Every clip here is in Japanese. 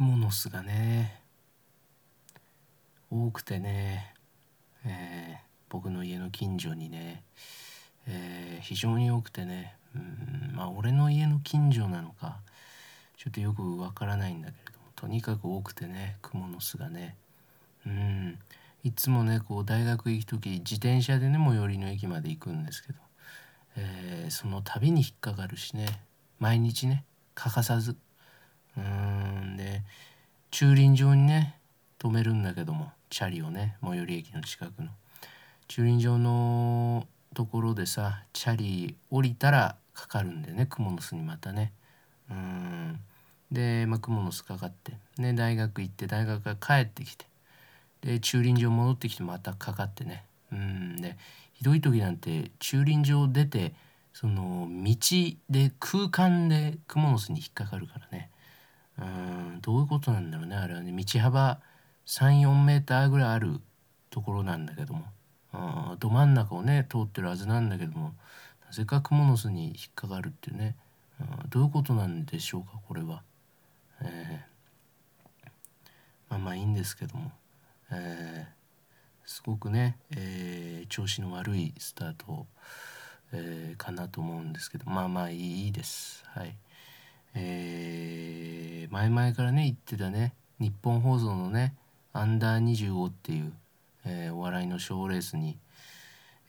クモの巣がね多くてね、えー、僕の家の近所にね、えー、非常に多くてねうんまあ俺の家の近所なのかちょっとよくわからないんだけれどもとにかく多くてねクモの巣がねうんいつもねこう大学行く時自転車でね最寄りの駅まで行くんですけど、えー、その度に引っかかるしね毎日ね欠かさずうんで駐輪場にね止めるんだけどもチャリをね最寄り駅の近くの。駐輪場のところでさチャリ降りたらかかるんでねクモの巣にまたね。うんで、まあ、クモの巣かかって。ね大学行って大学から帰ってきて。で駐輪場戻ってきてまたかかってね。うんでひどい時なんて駐輪場出てその道で空間でクモの巣に引っかかるからね。うんどういうことなんだろうねあれはね。道幅34メーターぐらいあるところなんだけども。あど真ん中をね通ってるはずなんだけども。なぜかクモの巣に引っかかるっていうね。あどういうことなんでしょうかこれは。えー、まあまあいいんですけども、えー、すごくね、えー、調子の悪いスタート、えー、かなと思うんですけど。まあまあいいです。はい。えー、前々からね言ってたね日本放送のねアンダー25っていうえー、お笑いの賞レースに、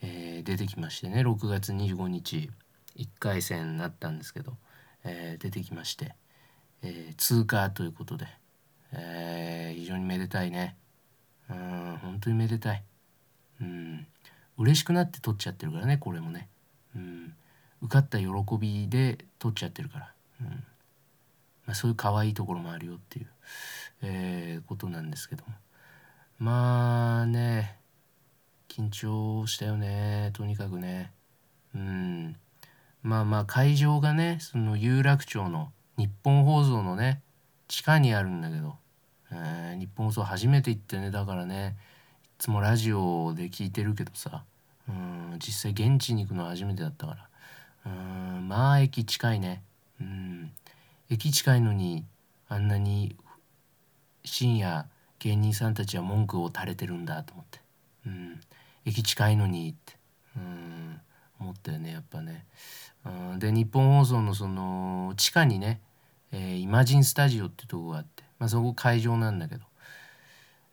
えー、出てきましてね6月25日1回戦になったんですけど、えー、出てきまして、え通過ということで、え非常にめでたいね。うん本当にめでたい。うん嬉しくなって取っちゃってるからねこれもね。うん受かった喜びで取っちゃってるから、うん。まあ、そういう可愛いところもあるよっていう、えことなんですけども。まあね緊張したよねとにかくね。うん。まあまあ会場がねその有楽町の日本放送のね地下にあるんだけど、えー、日本放送初めて行ってねだからねいつもラジオで聞いてるけどさうん実際現地に行くのは初めてだったから。うんまあ駅近いね。うん。駅近いのにあんなに深夜芸人さんたちは文句を垂れてるんだと思って、うん、駅近いのにって、うん、思ったよねやっぱね。うん、で日本放送のその地下にね、えー、イマジンスタジオってとこがあって、まあ、そこ会場なんだけど、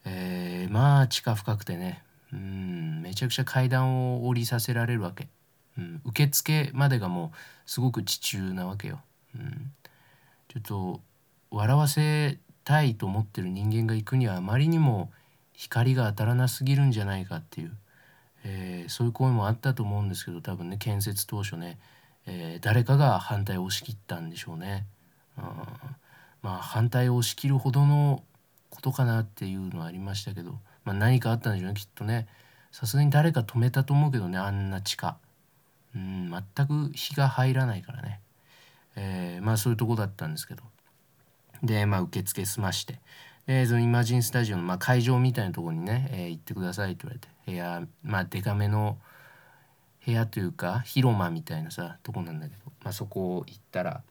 えー、まあ地下深くてね、うん、めちゃくちゃ階段を降りさせられるわけ。うん、受付までがもうすごく地中なわけよ。うん、ちょっと笑わせたいと思ってる人間が行くにはあまりにも光が当たらなすぎるんじゃないかっていう、えー、そういう声もあったと思うんですけど多分ね建設当初ね、えー、誰かが反対を押し切ったんでしょうね。うんまあ反対を押し切るほどのことかなっていうのはありましたけど、まあ、何かあったんでしょうねきっとね。さすがに誰か止めたと思うけどねあんな地下。うん全く火が入らないからね、えー、まあそういうとこだったんですけど。で、まあ、受付済まして、で、そのイマジンスタジオの、まあ、会場みたいなとこにね、えー、行ってくださいって言われて、部屋、まあ、デカめの部屋というか、広間みたいなさ、とこなんだけど、まあ、そこ行ったら、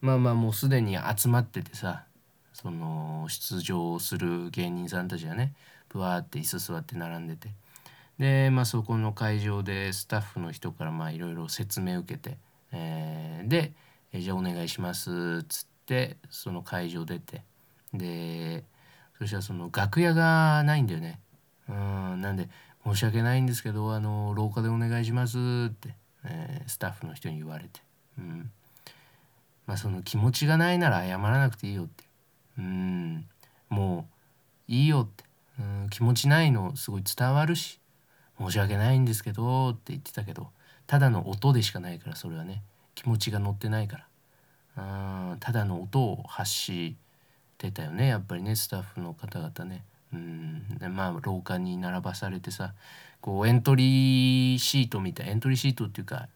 まあまあ、もうすでに集まっててさ、その、出場する芸人さんたちがね、ぶわーって椅子座って並んでて、で、まあ、そこの会場でスタッフの人から、まあ、いろいろ説明受けて、えー、で、えじゃあお願いしますっつってその会場出て。でそしたらその楽屋がないんだよね。うんなんで申し訳ないんですけどあの廊下でお願いしますって、えー、スタッフの人に言われて。うん。まあその気持ちがないなら謝らなくていいよって。うん。もういいよって。うん気持ちないのすごい伝わるし申し訳ないんですけどって言ってたけどただの音でしかないからそれはね。気持ちが乗ってないから。うんただの音を発してたよねやっぱりねスタッフの方々ね。うんでまあ廊下に並ばされてさこうエントリーシートみたいエントリーシートっていうか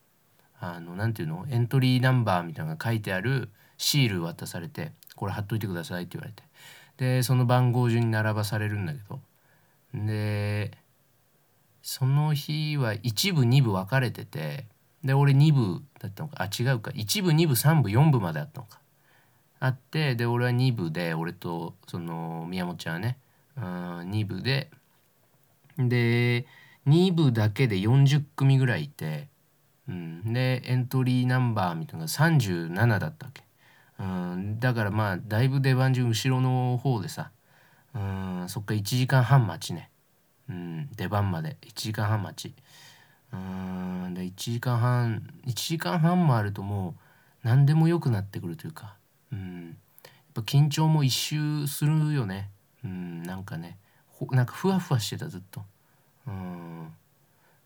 あのなていうの？エントリーナンバーみたいなのが書いてあるシール渡されてこれ貼っといてくださいって言われて。でその番号順に並ばされるんだけど。でその日は1部2部分かれててで俺2部だったのか。あ違うか。1部2部3部4部まであったのか。あってで俺は2部で俺とその宮本ちゃんはね、うん、2部でで2部だけで40組ぐらいいて、うん、でエントリーナンバーみたいなのが37だったわけ、うん、だからまあだいぶ出番順後ろの方でさ、うん、そっか1時間半待ちね、うん、出番まで1時間半待ち。うんで1時間半1時間半もあるともう何でも良くなってくるというか、うん、やっぱ緊張も一周するよね、うん、なんかね。なんかふわふわしてたずっと。うん。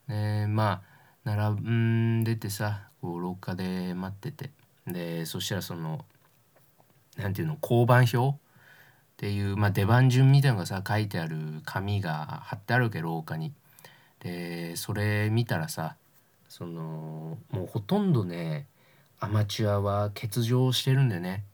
ねまあ並んでてさこう廊下で待ってて。でそしたらそのなんていうの交番表っていう、まあ、出番順みたいのがさ書いてある紙が貼ってあるわけ廊下に。でそれ見たらさそのもうほとんどねアマチュアは欠場してるんでね。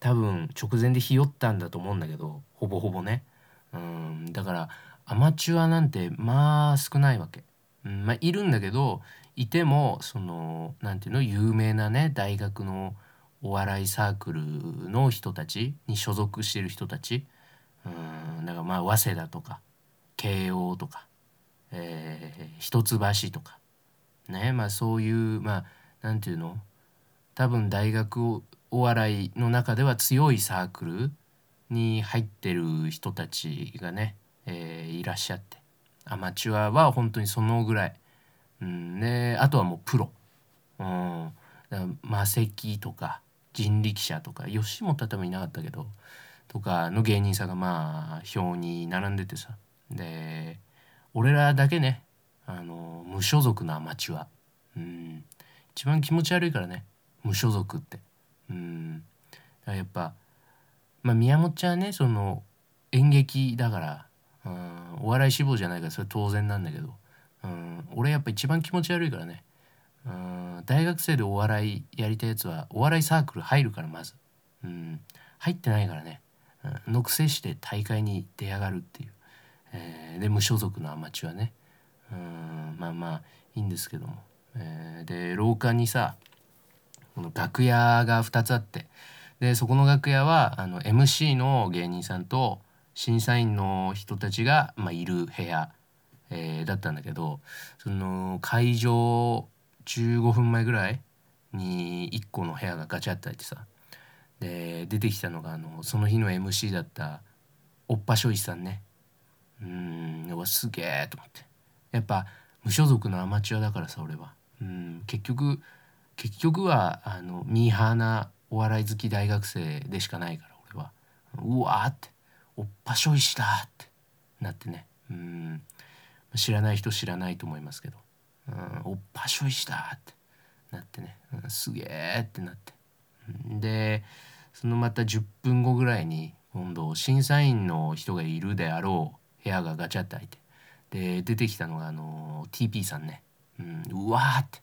多分直前でひよったんだと思うんだけどほぼほぼね。うんだからアマチュアなんてまあ少ないわけ、うんまあ、いるんだけどいてもその何ていうの有名なね大学のお笑いサークルの人たちに所属してる人たち。うんだからまあ早稲田とか慶応とか、えー、一橋とか。ねまあそういうまあ何ていうの？多分大学お笑いの中では強いサークルに入ってる人たちがね、えー、いらっしゃって。アマチュアは本当にそのぐらい、うん、ねあとはもうプロ、うん、魔石とか人力車とか吉本は多分いなかったけどとかの芸人さんがまあ表に並んでてさ。で俺らだけね。あの無所属のアマチュア、うん、一番気持ち悪いからね。無所属って。うん。やっぱ、まあ、宮本ちゃんねその演劇だからうん。お笑い志望じゃないからそれ当然なんだけど。うん。俺やっぱ一番気持ち悪いからね。うん。大学生でお笑いやりたいやつはお笑いサークル入るからまず。うん。入ってないからね、うん、のくせして大会に出やがるっていう、えー、で無所属のアマチュアね。うんまあまあいいんですけども、えー、で廊下にさこの楽屋が2つあって。でそこの楽屋はあの MC の芸人さんと審査員の人たちが、まあ、いる部屋、えー、だったんだけどその会場15分前ぐらいに1個の部屋がガチャって開いてさで出てきたのがあのその日の MC だったおっぱしょいさんね。すげえと思って。やっぱ無所属のアマチュアだからさ俺は。うん結局結局はあのミーハーなお笑い好き大学生でしかないから俺は。うわって。おっぱしょいしだって。なってね。うん。知らない人知らないと思いますけど、うん、おっぱしょいしだって。なってね、うん、すげえってなって、でそのまた10分後ぐらいに今度審査員の人がいるであろう部屋がガチャって開いて。で出てきたのがあの TP さんね、うん、うわーって。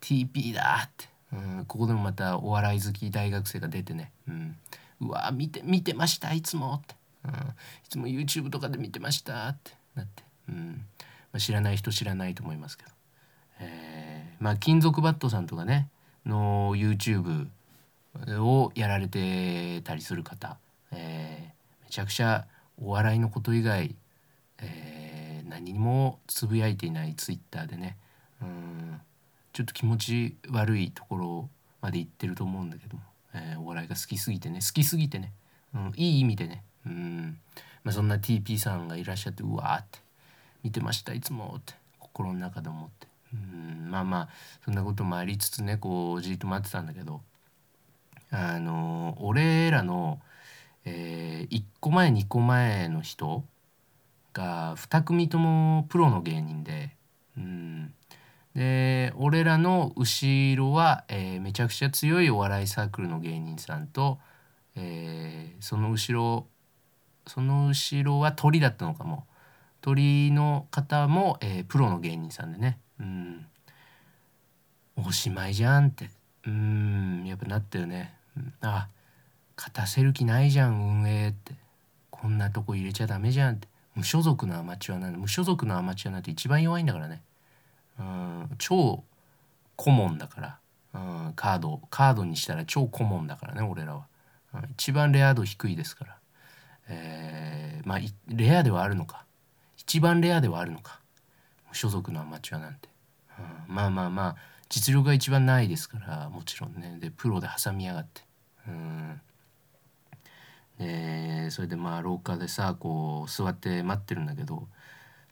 TP だって、うん、ここでもまたお笑い好き大学生が出てね、うん、うわ見て見てましたいつもって、うん、いつも YouTube とかで見てましたって。なって、うん。まあ、知らない人知らないと思いますけど、えー、まあ金属バットさんとかねの YouTube をやられてたりする方、えー、めちゃくちゃお笑いのこと以外、えー、何もつぶやいていない Twitter でね、うん。ちょっと気持ち悪いところまで行ってると思うんだけども、えー、お笑いが好きすぎてね。好きすぎてね、うん、いい意味でね、うん。まあ、そんな TP さんがいらっしゃってうわーって。見てましたいつもって。心の中で思って、うん。まあまあそんなこともありつつねこうじっと待ってたんだけど。あの、俺らの、えー、1個前2個前の人が2組ともプロの芸人で、うん、で俺らの後ろは、えー、めちゃくちゃ強いお笑いサークルの芸人さんと、えー、その後ろその後ろは鳥だったのかも。鳥の方も、えー、プロの芸人さんでね。うん。おしまいじゃんって。うん。やっぱなったよね、うん、あ勝たせる気ないじゃん運営って。こんなとこ入れちゃダメじゃんって。無所属のアマチュアなんで無所属のアマチュアなんて一番弱いんだからね。うん、超顧問だから、うん、カードカードにしたら超顧問だからね俺らは、うん一番レア度低いですから、えー、まあレアではあるのか。一番レアではあるのか。無所属のアマチュアなんて、うん、まあまあまあ実力が一番ないですからもちろんね。でプロで挟みやがって。うん。でそれでまあ廊下でさこう座って待ってるんだけど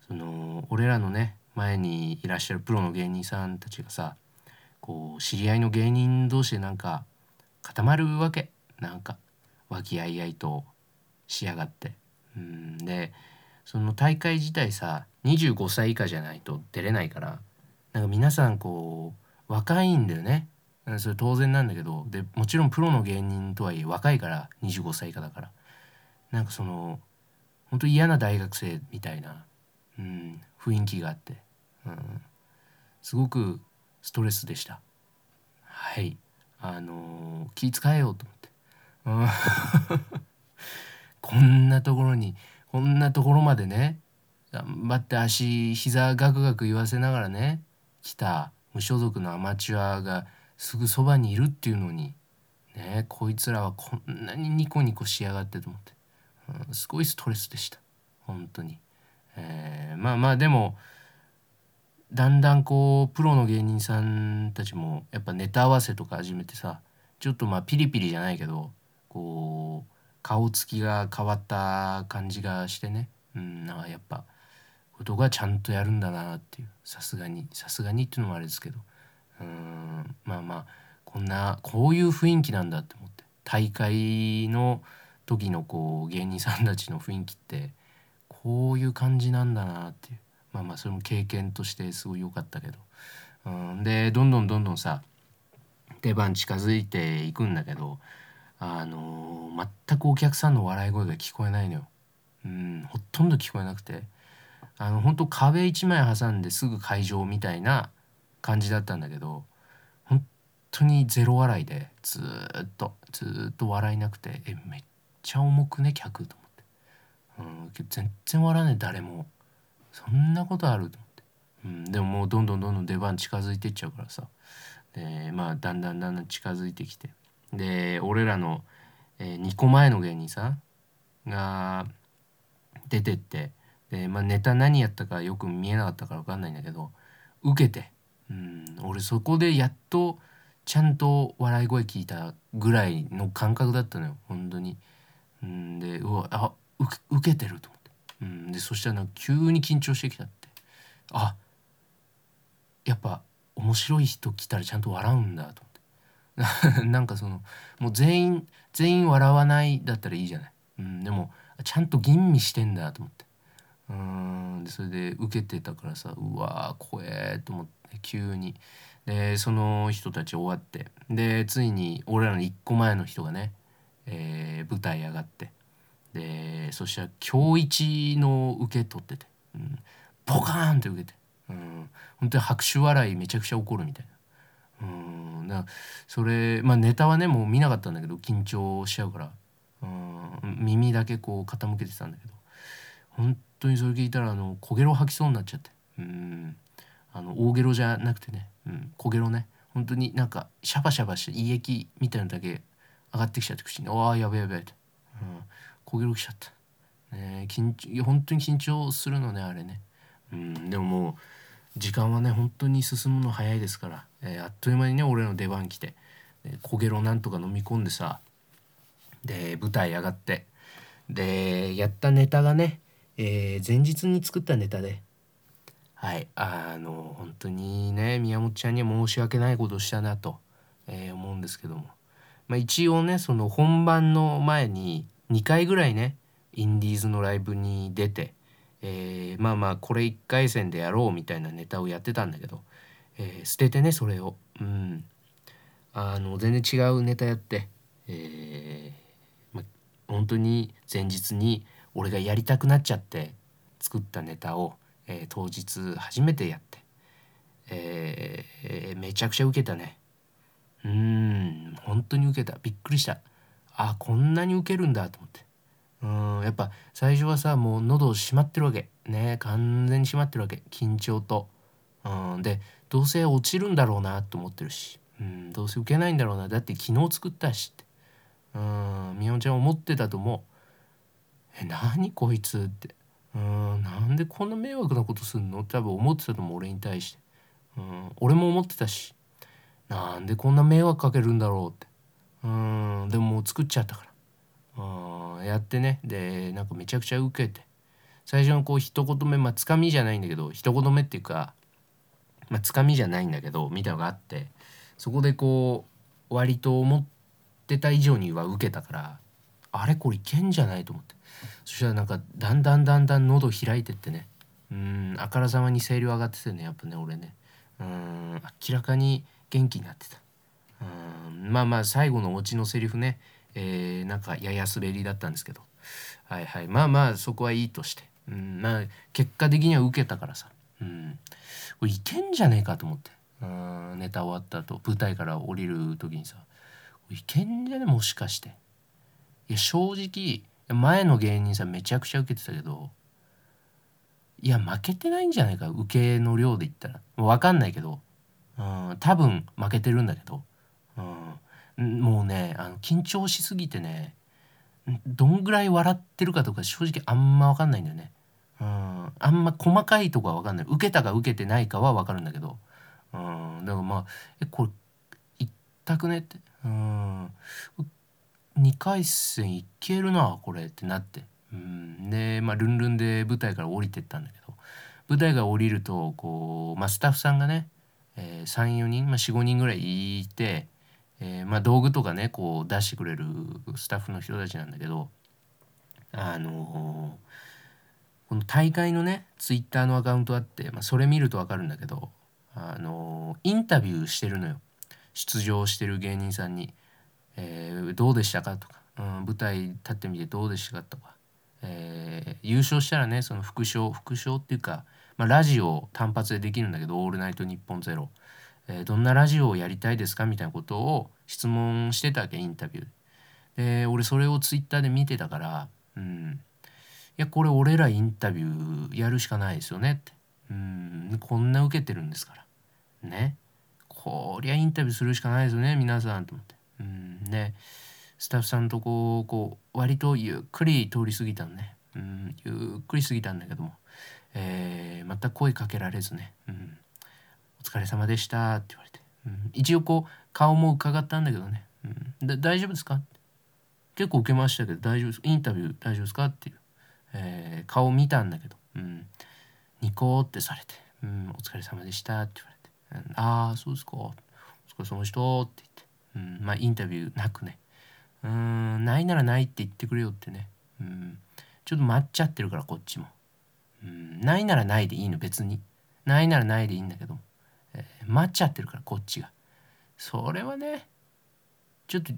その俺らのね前にいらっしゃるプロの芸人さんたちがさこう知り合いの芸人同士でなんか固まるわけ。なんか和気あいあいとしやがって。うんでその大会自体さ25歳以下じゃないと出れないからなんか皆さんこう若いんだよね。それ当然なんだけどでもちろんプロの芸人とはいえ若いから25歳以下だから。なんかその本当嫌な大学生みたいな、うん、雰囲気があって、うん、すごくストレスでした。はい。あのー、気遣えようと思って、うん、こんなところにこんなところまでね頑張って足膝ガクガク言わせながらね来た無所属のアマチュアがすぐそばにいるっていうのにねこいつらはこんなにニコニコしやがってと思って、うん、すごいストレスでした。本当に、えー、まあまあでもだんだんこうプロの芸人さんたちもやっぱネタ合わせとか始めてさちょっとまあピリピリじゃないけどこう顔つきが変わった感じがしてね。うんなんかやっぱことがちゃんとやるんだなっていう。さすがにさすがにっていうのもあれですけど。うん。まあまあこんなこういう雰囲気なんだって思って大会の時のこう芸人さんたちの雰囲気ってこういう感じなんだなっていう。まあまあそれも経験としてすごい良かったけど。うん。でどんどんどんどんさ出番近づいていくんだけどあのー、全くお客さんの笑い声が聞こえないのよ。うんほとんど聞こえなくて。あの本当壁一枚挟んですぐ会場みたいな感じだったんだけど本当にゼロ笑いでずっとずっと笑いなくてえめっちゃ重くね客と思って、うん、全然笑わない。誰もそんなことあると思って、うん、でももうどんどんどんどん出番近づいてっちゃうからさ。でまあだんだんだんだん近づいてきて。で俺らの、えー、2個前の芸人さんが出てって。で、まあ、ネタ何やったかよく見えなかったから分かんないんだけど受けて。うん。俺そこでやっとちゃんと笑い声聞いたぐらいの感覚だったのよ。本当に。うん。でうわあ受けてると思って。うん。でそしたら急に緊張してきたって。あやっぱ面白い人来たらちゃんと笑うんだと思って。なんかそのもう全員全員笑わないだったらいいじゃない、うん、でもちゃんと吟味してんだと思って。うん。でそれで受けてたからさうわー怖えと思って。急に。でその人たち終わって。でついに俺らの1個前の人がね、えー、舞台上がって。でそしたら今日一の受け取ってて、うん、ボカーンって受けて、うん、本当に拍手笑いめちゃくちゃ怒るみたいな。うん。だそれまあネタはねもう見なかったんだけど緊張しちゃうから。うん。耳だけこう傾けてたんだけど。本当にそれ聞いたらあの小ゲロ吐きそうになっちゃって。うん。あの大ゲロじゃなくてね、うん、小ゲロね。本当になんかシャバシャバして胃液みたいなのだけ上がってきちゃって口に「ああやべやべ」って、うん、小ゲロきちゃった。ね、緊張本当に緊張するのねあれね、うん、でももう時間はね本当に進むの早いですから、えー、あっという間にね俺の出番来て。焦げろなんとか飲み込んでさで舞台上がって。でやったネタがねえー、前日に作ったネタではい。あの本当にね宮本ちゃんには申し訳ないことをしたなと、えー、思うんですけども、まあ、一応ねその本番の前に2回ぐらいねインディーズのライブに出て、えー、まあまあこれ1回戦でやろうみたいなネタをやってたんだけど、え捨ててねそれを。うん。あの全然違うネタやって、えまあ、本当に前日に俺がやりたくなっちゃって作ったネタを、えー、当日初めてやって、えー、めちゃくちゃウケたね。うん本当にウケた。びっくりした。あこんなにウケるんだと思って。うんやっぱ最初はさもう喉閉まってるわけ。ね完全に閉まってるわけ。緊張と。うんでどうせ落ちるんだろうなと思ってるし。うんどうせウケないんだろうな。だって昨日作ったしって。うんみおちゃん思ってたと思う。え何こいつって。うんなんでこんな迷惑なことすんの？って多分思ってたと思う俺に対して。うん俺も思ってたし。なんでこんな迷惑かけるんだろうって。うんでももう作っちゃったから。うんやってね。でなんかめちゃくちゃ受けて。最初のこう一言目まあつかみじゃないんだけど一言目っていうかまあつかみじゃないんだけどみたいのがあってそこでこう割と思ってた以上には受けたからあれこれいけんじゃないと思って。そしたらなんかだんだんだんだん喉開いてってね。うんあからさまに声量上がっててねやっぱね俺ね。うん明らかに元気になってた。うんまあまあ最後のオチのセリフね、えー、なんかやや滑りだったんですけど。はいはいまあまあそこはいいとして、うんまあ、結果的には受けたからさ、うん、これいけんじゃねえかと思って。うんネタ終わった後舞台から降りる時にさ。いけんじゃねもしかして。いや正直前の芸人さんめちゃくちゃ受けてたけどいや負けてないんじゃないか受けの量で言ったら。分かんないけどうん多分負けてるんだけど、うん、もうねあの緊張しすぎてねどんぐらい笑ってるかとか正直あんま分かんないんだよね。うん、あんま細かいとこは分かんない。受けたか受けてないかは分かるんだけど、うん、だからまあ「えこれ一択ね」って「うん2回戦いけるなこれ」ってなって、うん、でまあルンルンで舞台から降りてったんだけど。舞台が降りるとこう、まあ、スタッフさんがねえー、34人、まあ、45人ぐらいいて、えーまあ、道具とかねこう出してくれるスタッフの人たちなんだけどあのー、この大会のねツイッターのアカウントあって、まあ、それ見ると分かるんだけど、あのー、インタビューしてるのよ。出場してる芸人さんに「えー、どうでしたか?」とか、うん「舞台立ってみてどうでしたか?」とか、えー、優勝したらねその副賞副賞っていうかまあ、ラジオ単発でできるんだけど「オールナイトニッポンゼロ、えー、どんなラジオをやりたいですかみたいなことを質問してたわけインタビューで俺それをツイッターで見てたからうん。いやこれ俺らインタビューやるしかないですよねって。うん。こんな受けてるんですから。ね。こりゃインタビューするしかないですよね皆さんと思って。うんね。スタッフさんとこうこう割とゆっくり通り過ぎたのねうんゆっくり過ぎたんだけどもえー、また声かけられずね「うん、お疲れ様でした」って言われて、うん、一応こう顔も伺ったんだけどね「うん、大丈夫ですか?」結構受けましたけど大丈夫です。インタビュー大丈夫ですか？っていう、えー、顔見たんだけど、うん、ニコってされて「うん、お疲れ様でした」って言われて「うん、ああそうですか。お疲れ様でした」って、うん、まあインタビューなくね「うんないならないって言ってくれよ」ってね、うん、ちょっと待っちゃってるからこっちも。うん、ないならないでいいの別に。ないならないでいいんだけど、えー、待っちゃってるからこっちが。それはねちょっと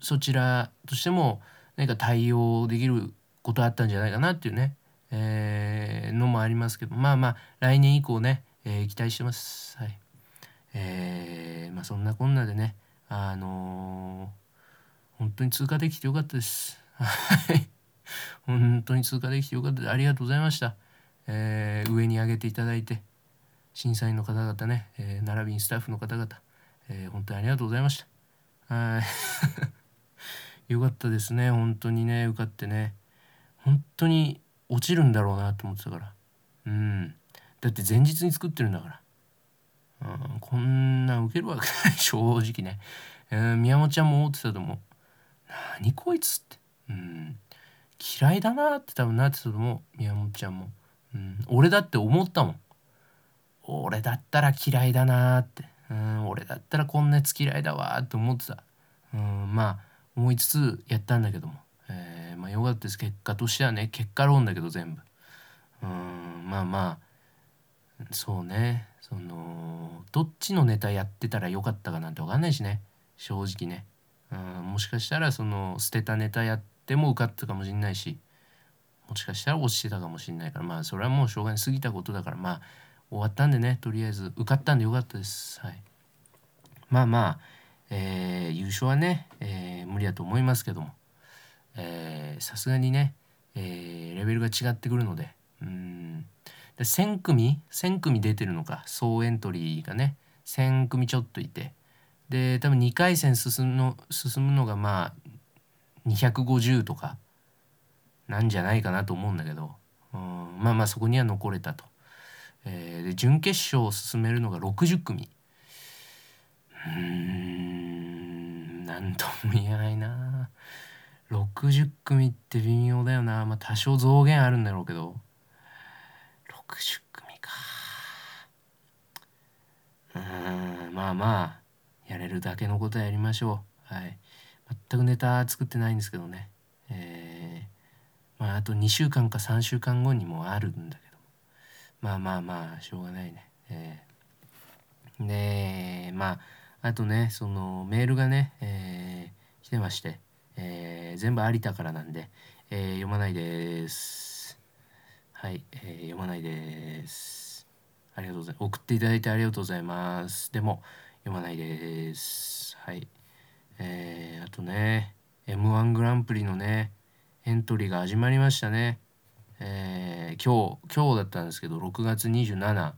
そちらとしても何か対応できることあったんじゃないかなっていうね、えー、のもありますけど。まあまあ来年以降ね、えー、期待してます。はい。えー、まあそんなこんなでね。あのー、本当に通過できてよかったです。はい。本当に通過できてよかったです。ありがとうございました。えー、上に上げていただいて審査員の方々ね、えー、並びにスタッフの方々、えー、本当にありがとうございました。はい。よかったですね。本当にね。受かってね。本当に落ちるんだろうなと思ってたから。うん。だって前日に作ってるんだから、うん、こんな受けるわけない 正直ね、えー、宮本ちゃんも思ってたと思う。何こいつって。うん。嫌いだなって多分なってたと思う。宮本ちゃんも。うん、俺だって思ったもん。俺だったら嫌いだなって、うん、俺だったらこんなやつ嫌いだわって思ってた、うん、まあ思いつつやったんだけども、えー、まあよかったです。結果としてはね結果論だけど全部、うん、まあまあ。そうね。そのどっちのネタやってたらよかったかなんて分かんないしね。正直ね、うん、もしかしたらその捨てたネタやっても受かったかもしんないし。もしかしたら落ちてたかもしれないから。まあそれはもうしょうがない。過ぎたことだから。まあ終わったんでね。とりあえず受かったんでよかったです。はい。まあまあえー、優勝はね、えー、無理だと思いますけども。さすがにね、えー、レベルが違ってくるので。うん。で1,000組？1,000組出てるのか。総エントリーがね。1,000組ちょっといて。で多分2回戦進むの進むのがまあ250とかなんじゃないかなと思うんだけど、うん、まあまあそこには残れたと。えー、で準決勝を進めるのが60組。うーんなんとも言えないな。60組って微妙だよな。まあ多少増減あるんだろうけど。60組か。うんまあまあやれるだけのことはやりましょう。はい。全くネタ作ってないんですけどね。えー、まああと2週間か3週間後にもあるんだけどまあまあまあしょうがないね。えー、でまああとねそのメールがね、えー、来てまして、えー、全部有田からなんで、えー、読まないです。はい、えー、読まないです。ありがとうございます送っていただいてありがとうございます。でも読まないです。はい。えー、あとね m 1グランプリのねエントリーが始まりましたね。えー、今日今日だったんですけど6月27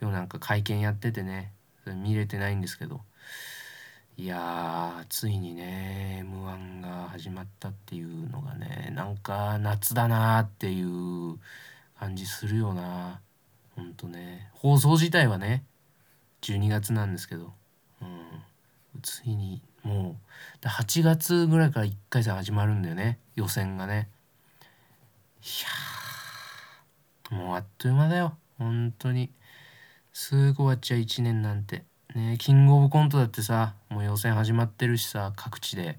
今日なんか会見やっててね見れてないんですけど。いやついにね m 1が始まったっていうのがねなんか夏だなっていう感じするよなほんとね。放送自体はね12月なんですけど、うん、ついにもう8月ぐらいから1回戦始まるんだよね。予選がね。いやもうあっという間だよ。本当に。すぐ終わっちゃう1年なんて。ねキングオブコントだってさもう予選始まってるしさ各地で。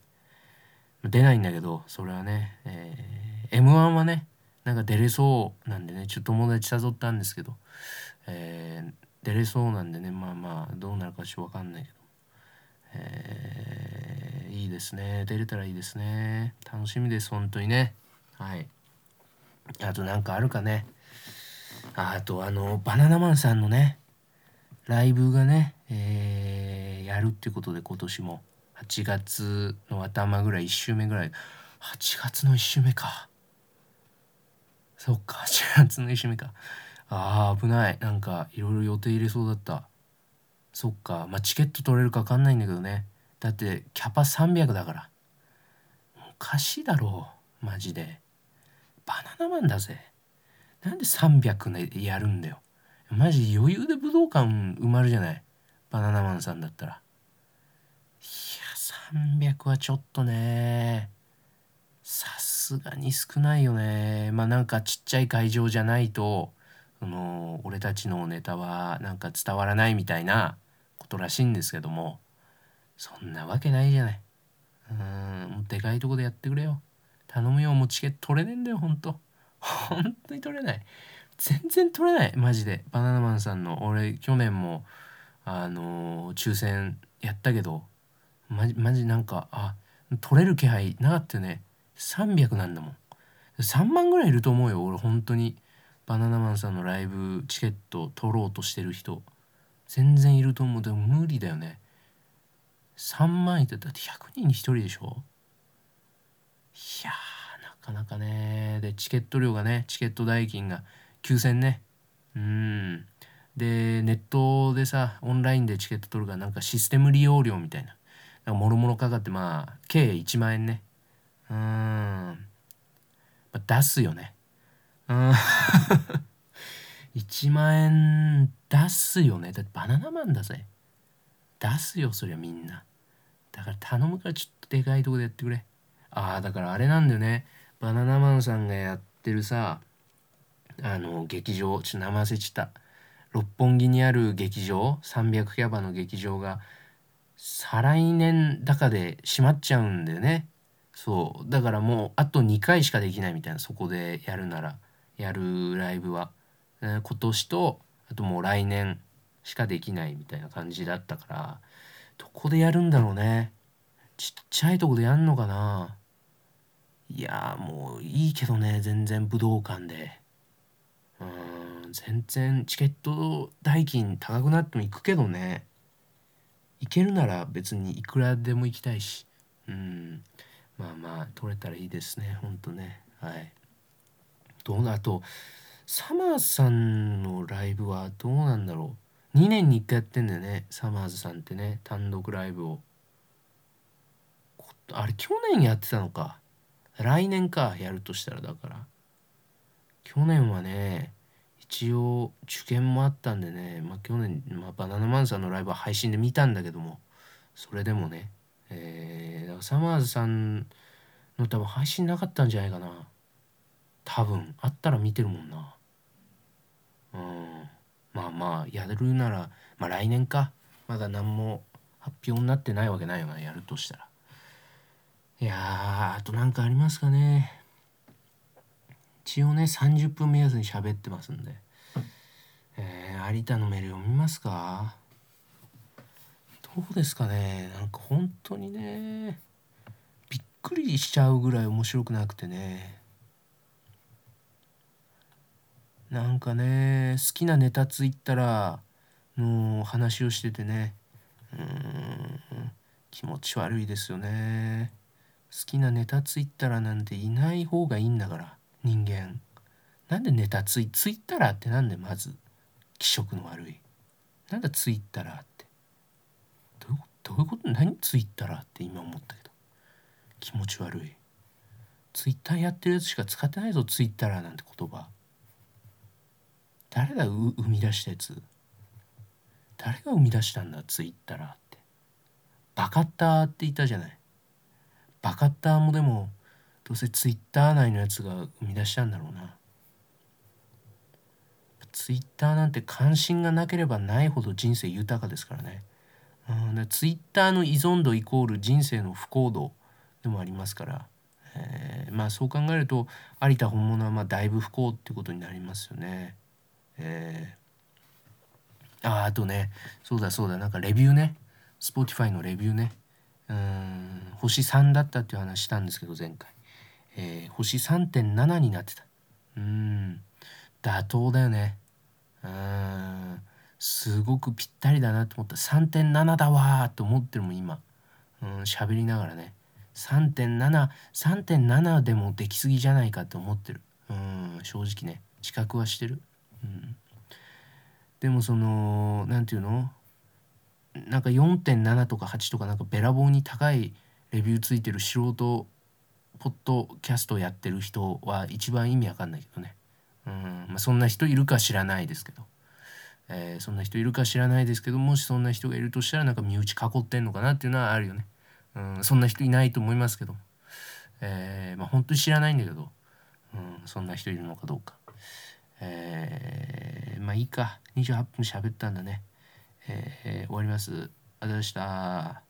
出ないんだけどそれはね、えー、m 1はねなんか出れそうなんでねちょっと友達誘ったんですけど、えー、出れそうなんでねまあまあどうなるかちょっと分かんないけど、えー、いいですね出れたらいいですね。楽しみです本当にね。はい。あとなんかあるかね。あとあのバナナマンさんのねライブがね、えー、やるってことで今年も。8月の頭ぐらい1週目ぐらい。8月の1週目か。そっか8月の1週目か。あー危ない。なんかいろいろ予定入れそうだった。そっかまあチケット取れるか分かんないんだけどね。だってキャパ300だから。おかしいだろう。マジで。バナナマンだぜ。なんで300でやるんだよ。マジ余裕で武道館埋まるじゃない？バナナマンさんだったら。いや300はちょっとね。さすがに少ないよね。まあなんかちっちゃい会場じゃないとその俺たちのネタはなんか伝わらないみたいなことらしいんですけども。そんなわけないじゃない。うーんもうでかいとこでやってくれよ。頼むよ。もうチケット取れねえんだよほんと。ほんとに取れない。全然取れないマジで。バナナマンさんの。俺去年もあのー、抽選やったけどマジマジなんかあ取れる気配なかったよね。300なんだもん。3万ぐらいいると思うよ俺本当に。バナナマンさんのライブチケット取ろうとしてる人。全然いると思う。でも無理だよね。3万いってだって100人に1人でしょ？いやなかなかね。でチケット料がねチケット代金が9000ね。うん。でネットでさオンラインでチケット取るからなんかシステム利用料みたいな。なんかもろもろかかってまあ計1万円ね。うん、まあ、出すよね。うん。1万円出すよね。だってバナナマンだぜ。出すよそりゃみんな。だから頼むからちょっとでかいとこでやってくれ。ああだからあれなんだよね。バナナマンさんがやってるさあの劇場ちょっと名前忘れちった。六本木にある劇場300キャバの劇場が再来年だかで閉まっちゃうんだよね。そう。だからもうあと2回しかできないみたいなそこでやるなら。やるライブは、今年とあともう来年しかできないみたいな感じだったからどこでやるんだろうね。ちっちゃいとこでやんのかな。いやもういいけどね全然武道館で。うん。全然チケット代金高くなっても行くけどね。行けるなら別にいくらでも行きたいし。うん。まあまあ取れたらいいですね。ほんとね。はい。どうなあとサマーズさんのライブはどうなんだろう。2年に1回やってんだよね。サマーズさんってね。単独ライブを。あれ去年やってたのか。来年か。やるとしたらだから。去年はね一応受験もあったんでね、まあ、去年、まあ、バナナマンさんのライブは配信で見たんだけどもそれでもね、えー、だからサマーズさんの多分配信なかったんじゃないかな。多分あったら見てるもんな。うん。まあまあやるならまあ来年か。まだ何も発表になってないわけないよなやるとしたら。いやあと何かありますかね。一応ね30分目安に喋ってますんで、えー、有田のメール読みますか？どうですかね？なんか本当にねびっくりしちゃうぐらい面白くなくてね。なんかね好きなネタツイッターの話をしててね。うん気持ち悪いですよね。好きなネタツイッターなんていない方がいいんだから。人間。なんでネタツイツイッターってなんでまず気色の悪い。なんだツイッターって。どういうどういうこと？何ツイッターって今思ったけど。気持ち悪い。ツイッターやってるやつしか使ってないぞツイッターなんて言葉。誰が生み出したやつ？誰が生み出したんだツイッターって。バカッターって言ったじゃない。バカッターもでもどうせツイッター内のやつが生み出したんだろうな。ツイッターなんて関心がなければないほど人生豊かですからね、うん、ツイッターの依存度イコール人生の不幸度でもありますから、えー、まあそう考えると有田本物はまあだいぶ不幸ってことになりますよね。えー、ああとねそうだそうだなんかレビューね。Spotify のレビューね。うん星3だったっていう話したんですけど前回、えー、星3.7になってた。うん。妥当だよね。うん。すごくぴったりだなと思った。3.7だわーって思ってるもん今。うん喋りながらね。3.73.7でもできすぎじゃないかって思ってる。うん正直ね。自覚はしてる。うん、でもその何て言うの？なんか4.7とか8とかなんかべらぼうに高いレビューついてる素人ポッドキャストやってる人は一番意味わかんないけどね、うんまあ、そんな人いるか知らないですけど、えー、そんな人いるか知らないですけどもしそんな人がいるとしたらなんか身内囲ってんのかなっていうのはあるよね、うん、そんな人いないと思いますけど、えー、まあ本当に知らないんだけど、うん、そんな人いるのかどうか。えー、まあいいか。28分喋ったんだね、えー、終わります。ありがとうございました。